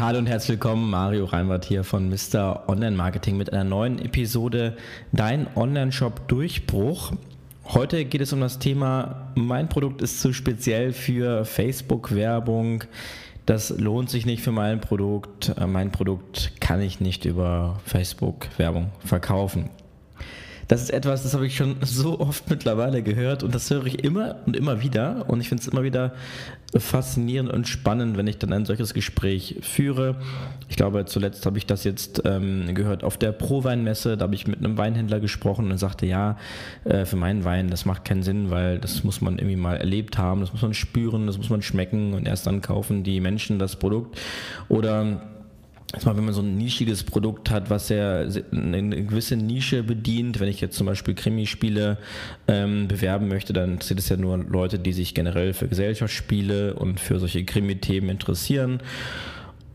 Hallo und herzlich willkommen, Mario Reinwart hier von Mr. Online Marketing mit einer neuen Episode Dein Online-Shop Durchbruch. Heute geht es um das Thema, mein Produkt ist zu speziell für Facebook-Werbung. Das lohnt sich nicht für mein Produkt. Mein Produkt kann ich nicht über Facebook-Werbung verkaufen. Das ist etwas, das habe ich schon so oft mittlerweile gehört und das höre ich immer und immer wieder. Und ich finde es immer wieder faszinierend und spannend, wenn ich dann ein solches Gespräch führe. Ich glaube, zuletzt habe ich das jetzt ähm, gehört auf der Pro-Weinmesse. Da habe ich mit einem Weinhändler gesprochen und sagte, ja, äh, für meinen Wein, das macht keinen Sinn, weil das muss man irgendwie mal erlebt haben, das muss man spüren, das muss man schmecken und erst dann kaufen die Menschen das Produkt. Oder Erstmal, wenn man so ein nischiges Produkt hat, was ja eine gewisse Nische bedient, wenn ich jetzt zum Beispiel Krimispiele ähm, bewerben möchte, dann sind es ja nur Leute, die sich generell für Gesellschaftsspiele und für solche Krimi-Themen interessieren.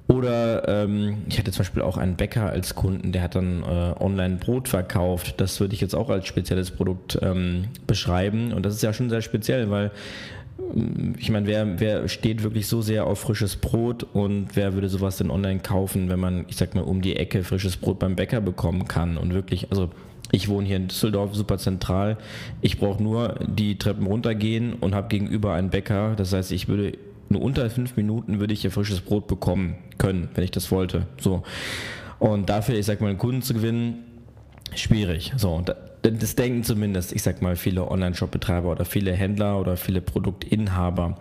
Oder ähm, ich hatte zum Beispiel auch einen Bäcker als Kunden, der hat dann äh, online Brot verkauft. Das würde ich jetzt auch als spezielles Produkt ähm, beschreiben. Und das ist ja schon sehr speziell, weil ich meine, wer, wer steht wirklich so sehr auf frisches Brot und wer würde sowas denn online kaufen, wenn man, ich sag mal, um die Ecke frisches Brot beim Bäcker bekommen kann und wirklich, also ich wohne hier in Düsseldorf, super zentral. Ich brauche nur die Treppen runtergehen und habe gegenüber einen Bäcker. Das heißt, ich würde nur unter fünf Minuten würde ich hier frisches Brot bekommen können, wenn ich das wollte. So. Und dafür, ich sag mal, einen Kunden zu gewinnen, schwierig. So, das denken zumindest, ich sag mal, viele Online-Shop-Betreiber oder viele Händler oder viele Produktinhaber.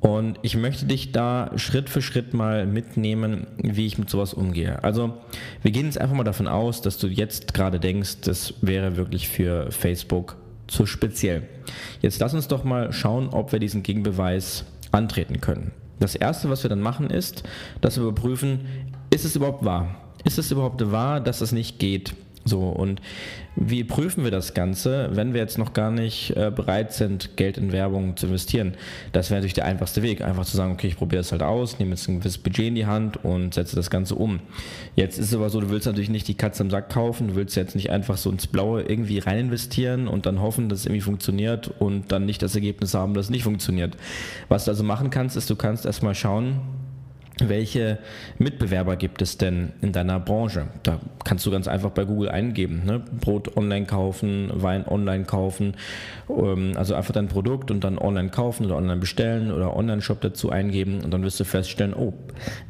Und ich möchte dich da Schritt für Schritt mal mitnehmen, wie ich mit sowas umgehe. Also, wir gehen jetzt einfach mal davon aus, dass du jetzt gerade denkst, das wäre wirklich für Facebook zu speziell. Jetzt lass uns doch mal schauen, ob wir diesen Gegenbeweis antreten können. Das erste, was wir dann machen, ist, dass wir überprüfen, ist es überhaupt wahr? Ist es überhaupt wahr, dass es nicht geht? So, und wie prüfen wir das Ganze, wenn wir jetzt noch gar nicht äh, bereit sind, Geld in Werbung zu investieren? Das wäre natürlich der einfachste Weg, einfach zu sagen, okay, ich probiere es halt aus, nehme jetzt ein gewisses Budget in die Hand und setze das Ganze um. Jetzt ist es aber so, du willst natürlich nicht die Katze im Sack kaufen, du willst jetzt nicht einfach so ins Blaue irgendwie rein investieren und dann hoffen, dass es irgendwie funktioniert und dann nicht das Ergebnis haben, dass es nicht funktioniert. Was du also machen kannst, ist, du kannst erstmal schauen, welche Mitbewerber gibt es denn in deiner Branche? Da kannst du ganz einfach bei Google eingeben. Ne? Brot online kaufen, Wein online kaufen. Ähm, also einfach dein Produkt und dann online kaufen oder online bestellen oder Online-Shop dazu eingeben und dann wirst du feststellen, oh,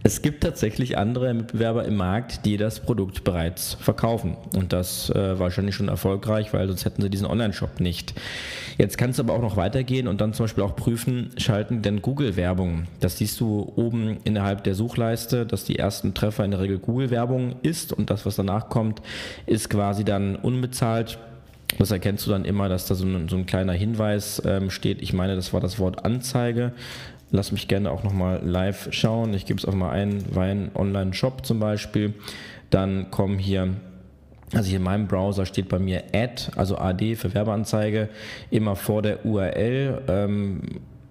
es gibt tatsächlich andere Mitbewerber im Markt, die das Produkt bereits verkaufen. Und das äh, wahrscheinlich schon erfolgreich, weil sonst hätten sie diesen Online-Shop nicht. Jetzt kannst du aber auch noch weitergehen und dann zum Beispiel auch prüfen, schalten denn Google-Werbung. Das siehst du oben innerhalb der Suchleiste, dass die ersten Treffer in der Regel Google-Werbung ist und das, was danach kommt, ist quasi dann unbezahlt. Das erkennst du dann immer, dass da so ein, so ein kleiner Hinweis ähm, steht. Ich meine, das war das Wort Anzeige. Lass mich gerne auch nochmal live schauen. Ich gebe es auch mal ein, Wein Online Shop zum Beispiel. Dann kommen hier also hier in meinem Browser steht bei mir Ad, also AD für Werbeanzeige, immer vor der URL. Ähm,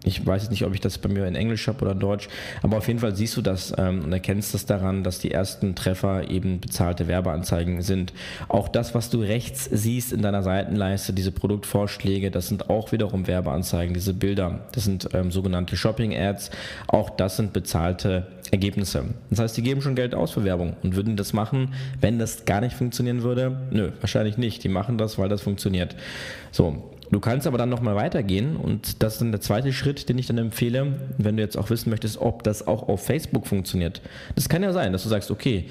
ich weiß jetzt nicht, ob ich das bei mir in Englisch habe oder Deutsch, aber auf jeden Fall siehst du das ähm, und erkennst das daran, dass die ersten Treffer eben bezahlte Werbeanzeigen sind. Auch das, was du rechts siehst in deiner Seitenleiste, diese Produktvorschläge, das sind auch wiederum Werbeanzeigen, diese Bilder, das sind ähm, sogenannte Shopping-Ads, auch das sind bezahlte Ergebnisse. Das heißt, die geben schon Geld aus für Werbung und würden das machen, wenn das gar nicht funktionieren würde? Nö, wahrscheinlich nicht. Die machen das, weil das funktioniert. So, Du kannst aber dann nochmal weitergehen und das ist dann der zweite Schritt, den ich dann empfehle, wenn du jetzt auch wissen möchtest, ob das auch auf Facebook funktioniert. Das kann ja sein, dass du sagst, okay,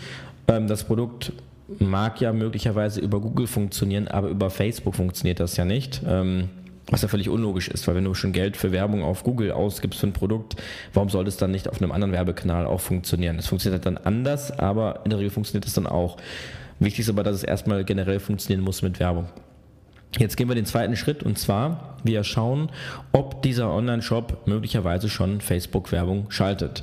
ähm, das Produkt mag ja möglicherweise über Google funktionieren, aber über Facebook funktioniert das ja nicht. Ähm, was ja völlig unlogisch ist, weil wenn du schon Geld für Werbung auf Google ausgibst für ein Produkt, warum sollte es dann nicht auf einem anderen Werbekanal auch funktionieren? Es funktioniert dann anders, aber in der Regel funktioniert es dann auch. Wichtig ist aber, dass es erstmal generell funktionieren muss mit Werbung. Jetzt gehen wir den zweiten Schritt und zwar, wir schauen, ob dieser Online-Shop möglicherweise schon Facebook-Werbung schaltet.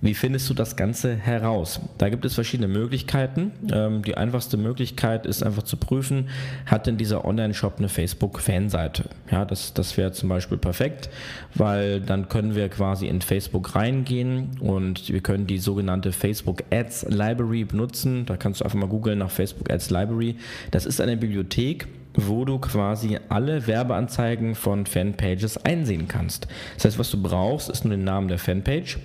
Wie findest du das Ganze heraus? Da gibt es verschiedene Möglichkeiten. Ähm, die einfachste Möglichkeit ist einfach zu prüfen, hat denn dieser Online-Shop eine Facebook-Fanseite? Ja, das, das wäre zum Beispiel perfekt, weil dann können wir quasi in Facebook reingehen und wir können die sogenannte Facebook Ads Library benutzen. Da kannst du einfach mal googeln nach Facebook Ads Library. Das ist eine Bibliothek, wo du quasi alle Werbeanzeigen von Fanpages einsehen kannst. Das heißt, was du brauchst, ist nur den Namen der Fanpage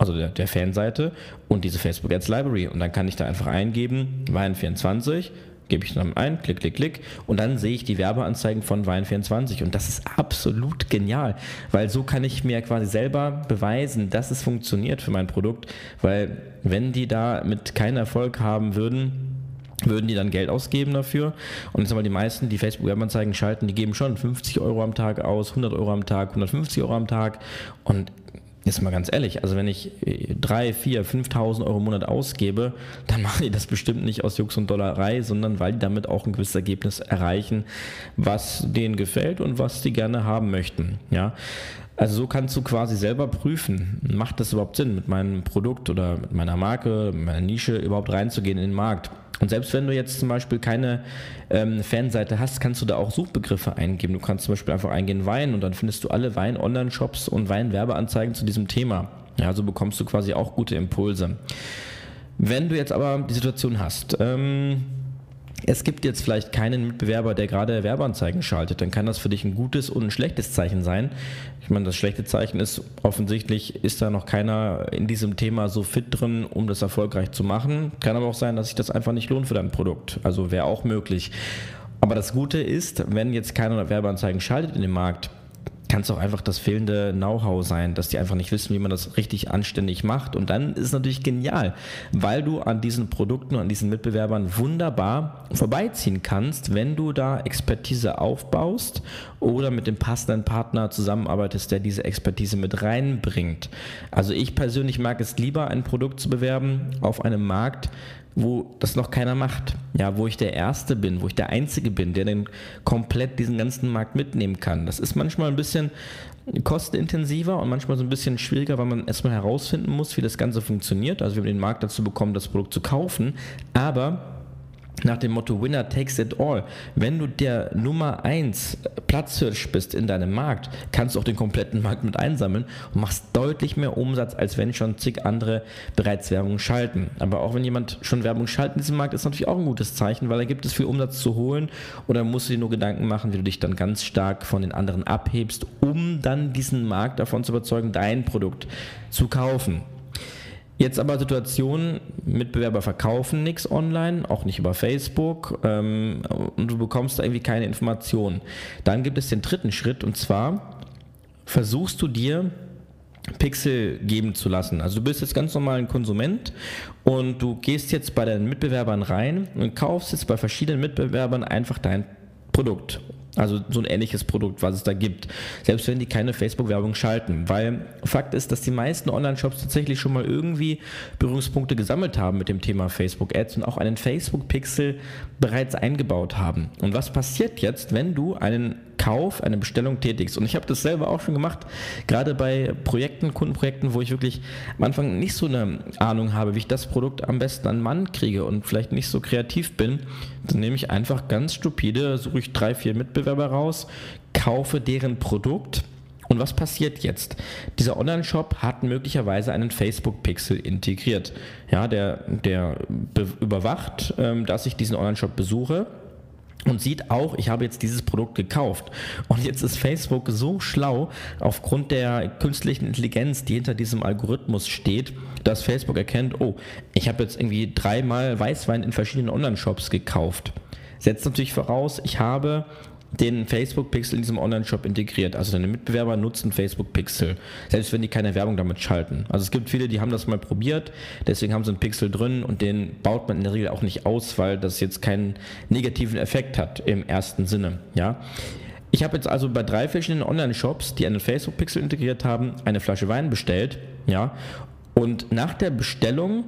also der, der Fanseite und diese Facebook Ads Library. Und dann kann ich da einfach eingeben, Wein24, gebe ich dann ein, klick, klick, klick und dann sehe ich die Werbeanzeigen von Wein24 und das ist absolut genial, weil so kann ich mir quasi selber beweisen, dass es funktioniert für mein Produkt, weil wenn die da mit keinen Erfolg haben würden, würden die dann Geld ausgeben dafür. Und jetzt haben wir die meisten, die Facebook-Werbeanzeigen schalten, die geben schon 50 Euro am Tag aus, 100 Euro am Tag, 150 Euro am Tag. Und Jetzt mal ganz ehrlich, also wenn ich 3, 4, 5.000 Euro im Monat ausgebe, dann machen die das bestimmt nicht aus Jux und Dollerei, sondern weil die damit auch ein gewisses Ergebnis erreichen, was denen gefällt und was die gerne haben möchten. Ja, also so kannst du quasi selber prüfen, macht das überhaupt Sinn, mit meinem Produkt oder mit meiner Marke, meiner Nische überhaupt reinzugehen in den Markt. Und selbst wenn du jetzt zum Beispiel keine ähm, Fanseite hast, kannst du da auch Suchbegriffe eingeben. Du kannst zum Beispiel einfach eingehen Wein und dann findest du alle Wein-Online-Shops und Wein-Werbeanzeigen zu diesem Thema. Ja, so bekommst du quasi auch gute Impulse. Wenn du jetzt aber die Situation hast, ähm, es gibt jetzt vielleicht keinen Mitbewerber, der gerade Werbeanzeigen schaltet, dann kann das für dich ein gutes und ein schlechtes Zeichen sein. Ich meine, das schlechte Zeichen ist offensichtlich, ist da noch keiner in diesem Thema so fit drin, um das erfolgreich zu machen. Kann aber auch sein, dass sich das einfach nicht lohnt für dein Produkt. Also wäre auch möglich. Aber das Gute ist, wenn jetzt keiner Werbeanzeigen schaltet in dem Markt, kann es auch einfach das fehlende Know-how sein, dass die einfach nicht wissen, wie man das richtig anständig macht. Und dann ist es natürlich genial, weil du an diesen Produkten und an diesen Mitbewerbern wunderbar vorbeiziehen kannst, wenn du da Expertise aufbaust oder mit dem passenden Partner zusammenarbeitest, der diese Expertise mit reinbringt. Also ich persönlich mag es lieber, ein Produkt zu bewerben auf einem Markt, wo das noch keiner macht. Ja, wo ich der Erste bin, wo ich der Einzige bin, der den komplett diesen ganzen Markt mitnehmen kann. Das ist manchmal ein bisschen kostenintensiver und manchmal so ein bisschen schwieriger, weil man erstmal herausfinden muss, wie das Ganze funktioniert. Also wir haben den Markt dazu bekommen, das Produkt zu kaufen, aber nach dem Motto Winner takes it all. Wenn du der Nummer 1 Platzhirsch bist in deinem Markt, kannst du auch den kompletten Markt mit einsammeln und machst deutlich mehr Umsatz, als wenn schon zig andere bereits Werbung schalten. Aber auch wenn jemand schon Werbung schaltet in diesem Markt, ist natürlich auch ein gutes Zeichen, weil da gibt es viel Umsatz zu holen oder musst du dir nur Gedanken machen, wie du dich dann ganz stark von den anderen abhebst, um dann diesen Markt davon zu überzeugen, dein Produkt zu kaufen. Jetzt aber Situationen, Mitbewerber verkaufen nichts online, auch nicht über Facebook ähm, und du bekommst da irgendwie keine Informationen. Dann gibt es den dritten Schritt und zwar versuchst du dir Pixel geben zu lassen. Also du bist jetzt ganz normal ein Konsument und du gehst jetzt bei deinen Mitbewerbern rein und kaufst jetzt bei verschiedenen Mitbewerbern einfach dein Produkt also so ein ähnliches Produkt, was es da gibt. Selbst wenn die keine Facebook-Werbung schalten. Weil Fakt ist, dass die meisten Online-Shops tatsächlich schon mal irgendwie Berührungspunkte gesammelt haben mit dem Thema Facebook-Ads und auch einen Facebook-Pixel bereits eingebaut haben. Und was passiert jetzt, wenn du einen Kauf, eine Bestellung tätigst. Und ich habe das selber auch schon gemacht, gerade bei Projekten, Kundenprojekten, wo ich wirklich am Anfang nicht so eine Ahnung habe, wie ich das Produkt am besten an Mann kriege und vielleicht nicht so kreativ bin, dann nehme ich einfach ganz stupide, suche ich drei, vier Mitbewerber raus, kaufe deren Produkt. Und was passiert jetzt? Dieser Online-Shop hat möglicherweise einen Facebook-Pixel integriert. Ja, der, der überwacht, ähm, dass ich diesen Online-Shop besuche und sieht auch, ich habe jetzt dieses Produkt gekauft. Und jetzt ist Facebook so schlau, aufgrund der künstlichen Intelligenz, die hinter diesem Algorithmus steht, dass Facebook erkennt, oh, ich habe jetzt irgendwie dreimal Weißwein in verschiedenen Online-Shops gekauft. Setzt natürlich voraus, ich habe den Facebook-Pixel in diesem Online-Shop integriert. Also deine Mitbewerber nutzen Facebook-Pixel, selbst wenn die keine Werbung damit schalten. Also es gibt viele, die haben das mal probiert, deswegen haben sie einen Pixel drin und den baut man in der Regel auch nicht aus, weil das jetzt keinen negativen Effekt hat im ersten Sinne. Ja. Ich habe jetzt also bei drei verschiedenen Online-Shops, die einen Facebook-Pixel integriert haben, eine Flasche Wein bestellt. Ja, und nach der Bestellung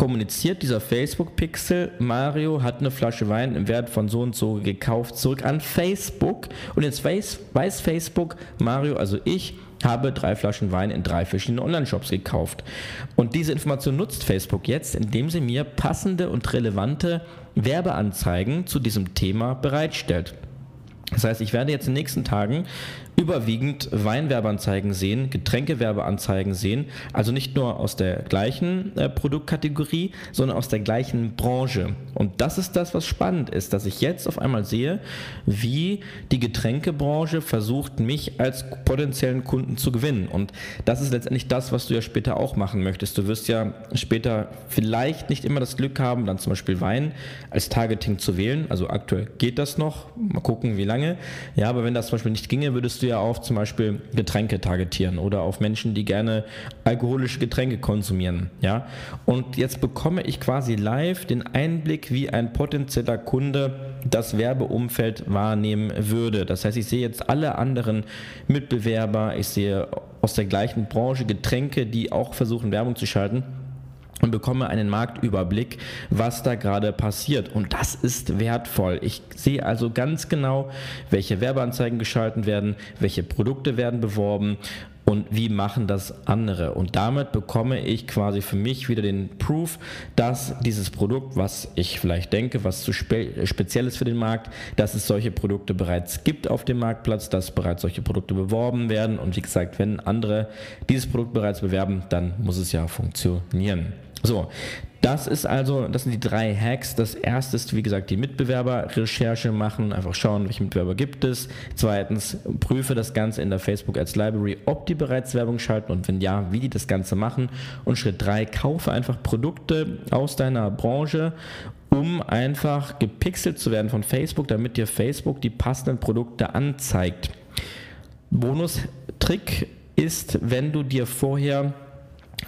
kommuniziert dieser Facebook-Pixel, Mario hat eine Flasche Wein im Wert von so und so gekauft, zurück an Facebook. Und jetzt weiß, weiß Facebook, Mario, also ich, habe drei Flaschen Wein in drei verschiedenen Online-Shops gekauft. Und diese Information nutzt Facebook jetzt, indem sie mir passende und relevante Werbeanzeigen zu diesem Thema bereitstellt. Das heißt, ich werde jetzt in den nächsten Tagen überwiegend Weinwerbeanzeigen sehen, Getränkewerbeanzeigen sehen, also nicht nur aus der gleichen äh, Produktkategorie, sondern aus der gleichen Branche. Und das ist das, was spannend ist, dass ich jetzt auf einmal sehe, wie die Getränkebranche versucht, mich als potenziellen Kunden zu gewinnen. Und das ist letztendlich das, was du ja später auch machen möchtest. Du wirst ja später vielleicht nicht immer das Glück haben, dann zum Beispiel Wein als Targeting zu wählen. Also aktuell geht das noch. Mal gucken, wie lange. Ja, aber wenn das zum Beispiel nicht ginge, würdest du ja auf zum Beispiel Getränke targetieren oder auf Menschen, die gerne alkoholische Getränke konsumieren. Ja? Und jetzt bekomme ich quasi live den Einblick, wie ein potenzieller Kunde das Werbeumfeld wahrnehmen würde. Das heißt, ich sehe jetzt alle anderen Mitbewerber, ich sehe aus der gleichen Branche Getränke, die auch versuchen, Werbung zu schalten und bekomme einen Marktüberblick, was da gerade passiert. Und das ist wertvoll. Ich sehe also ganz genau, welche Werbeanzeigen geschalten werden, welche Produkte werden beworben und wie machen das andere. Und damit bekomme ich quasi für mich wieder den Proof, dass dieses Produkt, was ich vielleicht denke, was zu spe speziell ist für den Markt, dass es solche Produkte bereits gibt auf dem Marktplatz, dass bereits solche Produkte beworben werden. Und wie gesagt, wenn andere dieses Produkt bereits bewerben, dann muss es ja funktionieren. So, das ist also, das sind die drei Hacks. Das erste ist, wie gesagt, die Mitbewerberrecherche machen, einfach schauen, welche Mitbewerber gibt es. Zweitens, prüfe das Ganze in der Facebook Ads Library, ob die bereits Werbung schalten und wenn ja, wie die das Ganze machen. Und Schritt drei, kaufe einfach Produkte aus deiner Branche um einfach gepixelt zu werden von Facebook, damit dir Facebook die passenden Produkte anzeigt. Bonus-Trick ist, wenn du dir vorher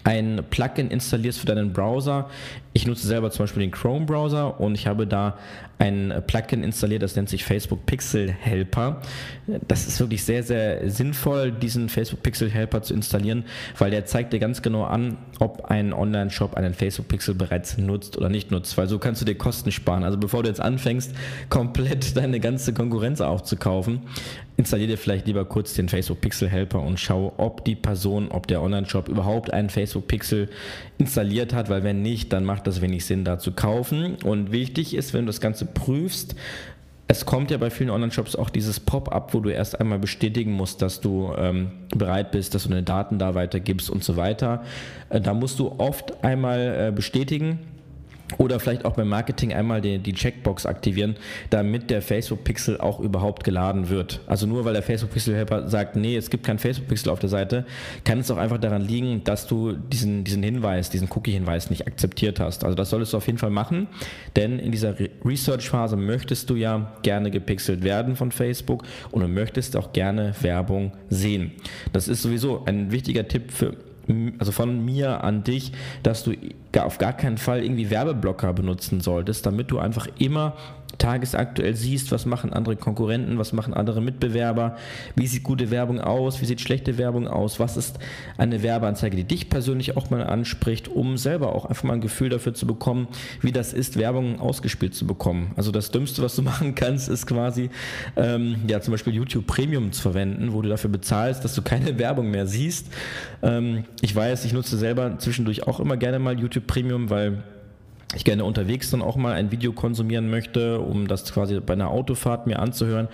ein Plugin installierst für deinen Browser. Ich nutze selber zum Beispiel den Chrome-Browser und ich habe da ein Plugin installiert, das nennt sich Facebook Pixel Helper. Das ist wirklich sehr, sehr sinnvoll, diesen Facebook Pixel Helper zu installieren, weil der zeigt dir ganz genau an, ob ein Online-Shop einen Facebook Pixel bereits nutzt oder nicht nutzt, weil so kannst du dir Kosten sparen. Also bevor du jetzt anfängst, komplett deine ganze Konkurrenz aufzukaufen, installier dir vielleicht lieber kurz den Facebook Pixel Helper und schau, ob die Person, ob der Online-Shop überhaupt einen Facebook Pixel installiert hat, weil wenn nicht, dann macht das wenig Sinn, da zu kaufen. Und wichtig ist, wenn du das Ganze prüfst, es kommt ja bei vielen Online-Shops auch dieses Pop-up, wo du erst einmal bestätigen musst, dass du ähm, bereit bist, dass du deine Daten da weitergibst und so weiter. Äh, da musst du oft einmal äh, bestätigen oder vielleicht auch beim Marketing einmal die, die, Checkbox aktivieren, damit der Facebook Pixel auch überhaupt geladen wird. Also nur weil der Facebook Pixel Helper sagt, nee, es gibt kein Facebook Pixel auf der Seite, kann es auch einfach daran liegen, dass du diesen, diesen Hinweis, diesen Cookie-Hinweis nicht akzeptiert hast. Also das solltest du auf jeden Fall machen, denn in dieser Research-Phase möchtest du ja gerne gepixelt werden von Facebook und du möchtest auch gerne Werbung sehen. Das ist sowieso ein wichtiger Tipp für also von mir an dich, dass du auf gar keinen Fall irgendwie Werbeblocker benutzen solltest, damit du einfach immer tagesaktuell siehst, was machen andere Konkurrenten, was machen andere Mitbewerber, wie sieht gute Werbung aus, wie sieht schlechte Werbung aus, was ist eine Werbeanzeige, die dich persönlich auch mal anspricht, um selber auch einfach mal ein Gefühl dafür zu bekommen, wie das ist, Werbung ausgespielt zu bekommen. Also das Dümmste, was du machen kannst, ist quasi ähm, ja zum Beispiel YouTube Premium zu verwenden, wo du dafür bezahlst, dass du keine Werbung mehr siehst. Ähm, ich weiß, ich nutze selber zwischendurch auch immer gerne mal YouTube Premium, weil ich gerne unterwegs dann auch mal ein Video konsumieren möchte, um das quasi bei einer Autofahrt mir anzuhören.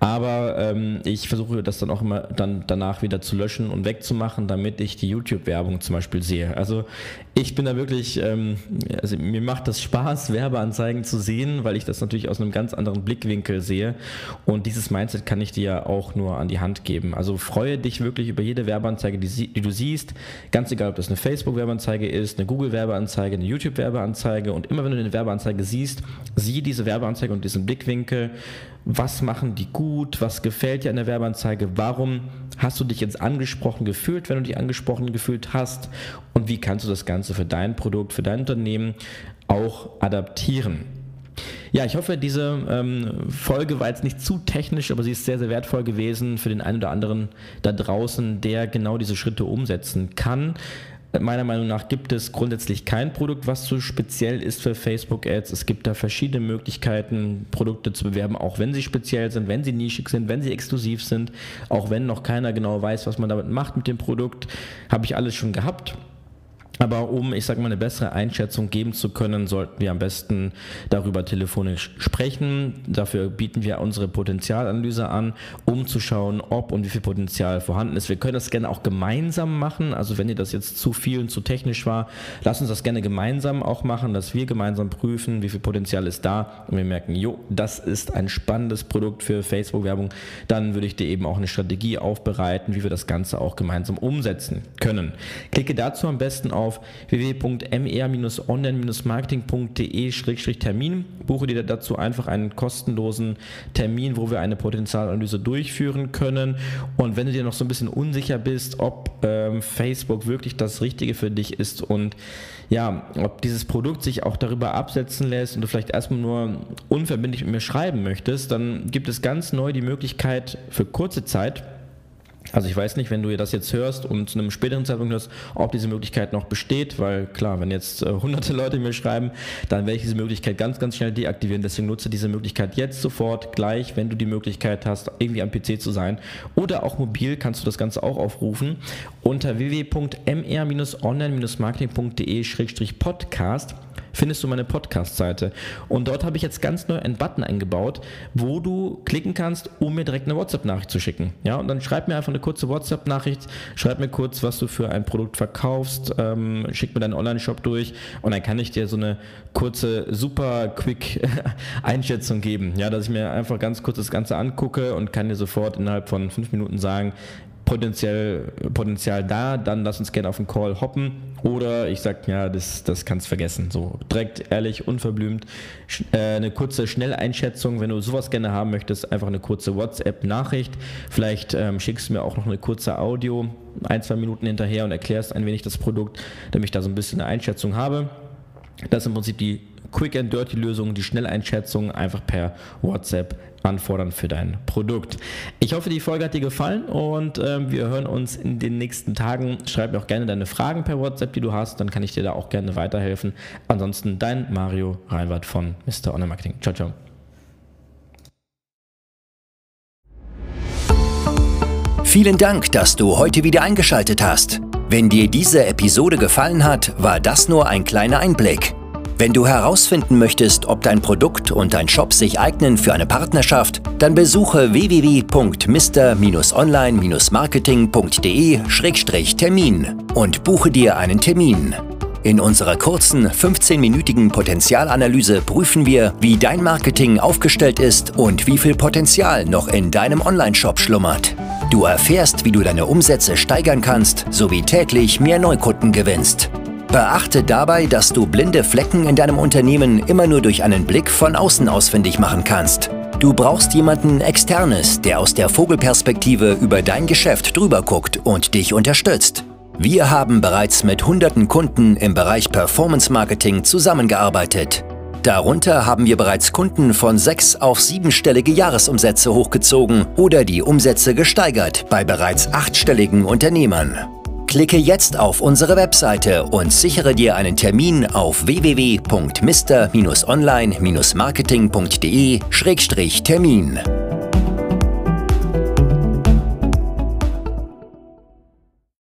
Aber ähm, ich versuche das dann auch immer dann danach wieder zu löschen und wegzumachen, damit ich die YouTube-Werbung zum Beispiel sehe. Also ich bin da wirklich, ähm, also mir macht das Spaß, Werbeanzeigen zu sehen, weil ich das natürlich aus einem ganz anderen Blickwinkel sehe. Und dieses Mindset kann ich dir auch nur an die Hand geben. Also freue dich wirklich über jede Werbeanzeige, die, die du siehst. Ganz egal, ob das eine Facebook-Werbeanzeige ist, eine Google-Werbeanzeige, eine YouTube-Werbeanzeige. Und immer wenn du eine Werbeanzeige siehst, sieh diese Werbeanzeige und diesen Blickwinkel was machen die gut, was gefällt dir an der Werbeanzeige, warum hast du dich jetzt angesprochen gefühlt, wenn du dich angesprochen gefühlt hast und wie kannst du das Ganze für dein Produkt, für dein Unternehmen auch adaptieren. Ja, ich hoffe, diese ähm, Folge war jetzt nicht zu technisch, aber sie ist sehr, sehr wertvoll gewesen für den einen oder anderen da draußen, der genau diese Schritte umsetzen kann. Meiner Meinung nach gibt es grundsätzlich kein Produkt, was so speziell ist für Facebook Ads. Es gibt da verschiedene Möglichkeiten, Produkte zu bewerben, auch wenn sie speziell sind, wenn sie nischig sind, wenn sie exklusiv sind, auch wenn noch keiner genau weiß, was man damit macht mit dem Produkt. Habe ich alles schon gehabt. Aber um, ich sage mal, eine bessere Einschätzung geben zu können, sollten wir am besten darüber telefonisch sprechen. Dafür bieten wir unsere Potenzialanalyse an, um zu schauen, ob und wie viel Potenzial vorhanden ist. Wir können das gerne auch gemeinsam machen. Also wenn dir das jetzt zu viel und zu technisch war, lass uns das gerne gemeinsam auch machen, dass wir gemeinsam prüfen, wie viel Potenzial ist da und wir merken, jo, das ist ein spannendes Produkt für Facebook-Werbung. Dann würde ich dir eben auch eine Strategie aufbereiten, wie wir das Ganze auch gemeinsam umsetzen können. Klicke dazu am besten auf auf www.mer-online-marketing.de-termin. Buche dir dazu einfach einen kostenlosen Termin, wo wir eine Potenzialanalyse durchführen können. Und wenn du dir noch so ein bisschen unsicher bist, ob ähm, Facebook wirklich das Richtige für dich ist und ja, ob dieses Produkt sich auch darüber absetzen lässt und du vielleicht erstmal nur unverbindlich mit mir schreiben möchtest, dann gibt es ganz neu die Möglichkeit für kurze Zeit, also ich weiß nicht, wenn du das jetzt hörst und zu einem späteren Zeitpunkt hörst, ob diese Möglichkeit noch besteht, weil klar, wenn jetzt äh, hunderte Leute mir schreiben, dann werde ich diese Möglichkeit ganz, ganz schnell deaktivieren. Deswegen nutze diese Möglichkeit jetzt sofort, gleich, wenn du die Möglichkeit hast, irgendwie am PC zu sein. Oder auch mobil kannst du das Ganze auch aufrufen unter www.mr-online-marketing.de-podcast findest du meine Podcast-Seite. Und dort habe ich jetzt ganz neu einen Button eingebaut, wo du klicken kannst, um mir direkt eine WhatsApp-Nachricht zu schicken. Ja, und dann schreib mir einfach eine kurze WhatsApp-Nachricht, schreib mir kurz, was du für ein Produkt verkaufst, ähm, schick mir deinen Online-Shop durch und dann kann ich dir so eine kurze, super quick Einschätzung geben. Ja, dass ich mir einfach ganz kurz das Ganze angucke und kann dir sofort innerhalb von fünf Minuten sagen, potenziell Potenzial da, dann lass uns gerne auf den Call hoppen. Oder ich sag, ja, das, das kannst vergessen. So direkt, ehrlich, unverblümt. Äh, eine kurze Schnelleinschätzung, wenn du sowas gerne haben möchtest, einfach eine kurze WhatsApp-Nachricht. Vielleicht ähm, schickst du mir auch noch eine kurze Audio, ein, zwei Minuten hinterher und erklärst ein wenig das Produkt, damit ich da so ein bisschen eine Einschätzung habe. Das ist im Prinzip die Quick and Dirty Lösung, die Schnelleinschätzung einfach per WhatsApp anfordern für dein Produkt. Ich hoffe, die Folge hat dir gefallen und äh, wir hören uns in den nächsten Tagen. Schreib mir auch gerne deine Fragen per WhatsApp, die du hast, dann kann ich dir da auch gerne weiterhelfen. Ansonsten dein Mario Reinwart von Mr. Online Marketing. Ciao, ciao. Vielen Dank, dass du heute wieder eingeschaltet hast. Wenn dir diese Episode gefallen hat, war das nur ein kleiner Einblick. Wenn du herausfinden möchtest, ob dein Produkt und dein Shop sich eignen für eine Partnerschaft, dann besuche www.mr-online-marketing.de-termin und buche dir einen Termin. In unserer kurzen 15-minütigen Potenzialanalyse prüfen wir, wie dein Marketing aufgestellt ist und wie viel Potenzial noch in deinem Onlineshop schlummert. Du erfährst, wie du deine Umsätze steigern kannst, sowie täglich mehr Neukunden gewinnst. Beachte dabei, dass du blinde Flecken in deinem Unternehmen immer nur durch einen Blick von außen ausfindig machen kannst. Du brauchst jemanden Externes, der aus der Vogelperspektive über dein Geschäft drüber guckt und dich unterstützt. Wir haben bereits mit hunderten Kunden im Bereich Performance Marketing zusammengearbeitet. Darunter haben wir bereits Kunden von sechs auf siebenstellige Jahresumsätze hochgezogen oder die Umsätze gesteigert bei bereits achtstelligen Unternehmern. Klicke jetzt auf unsere Webseite und sichere dir einen Termin auf www.mr-online-marketing.de-termin.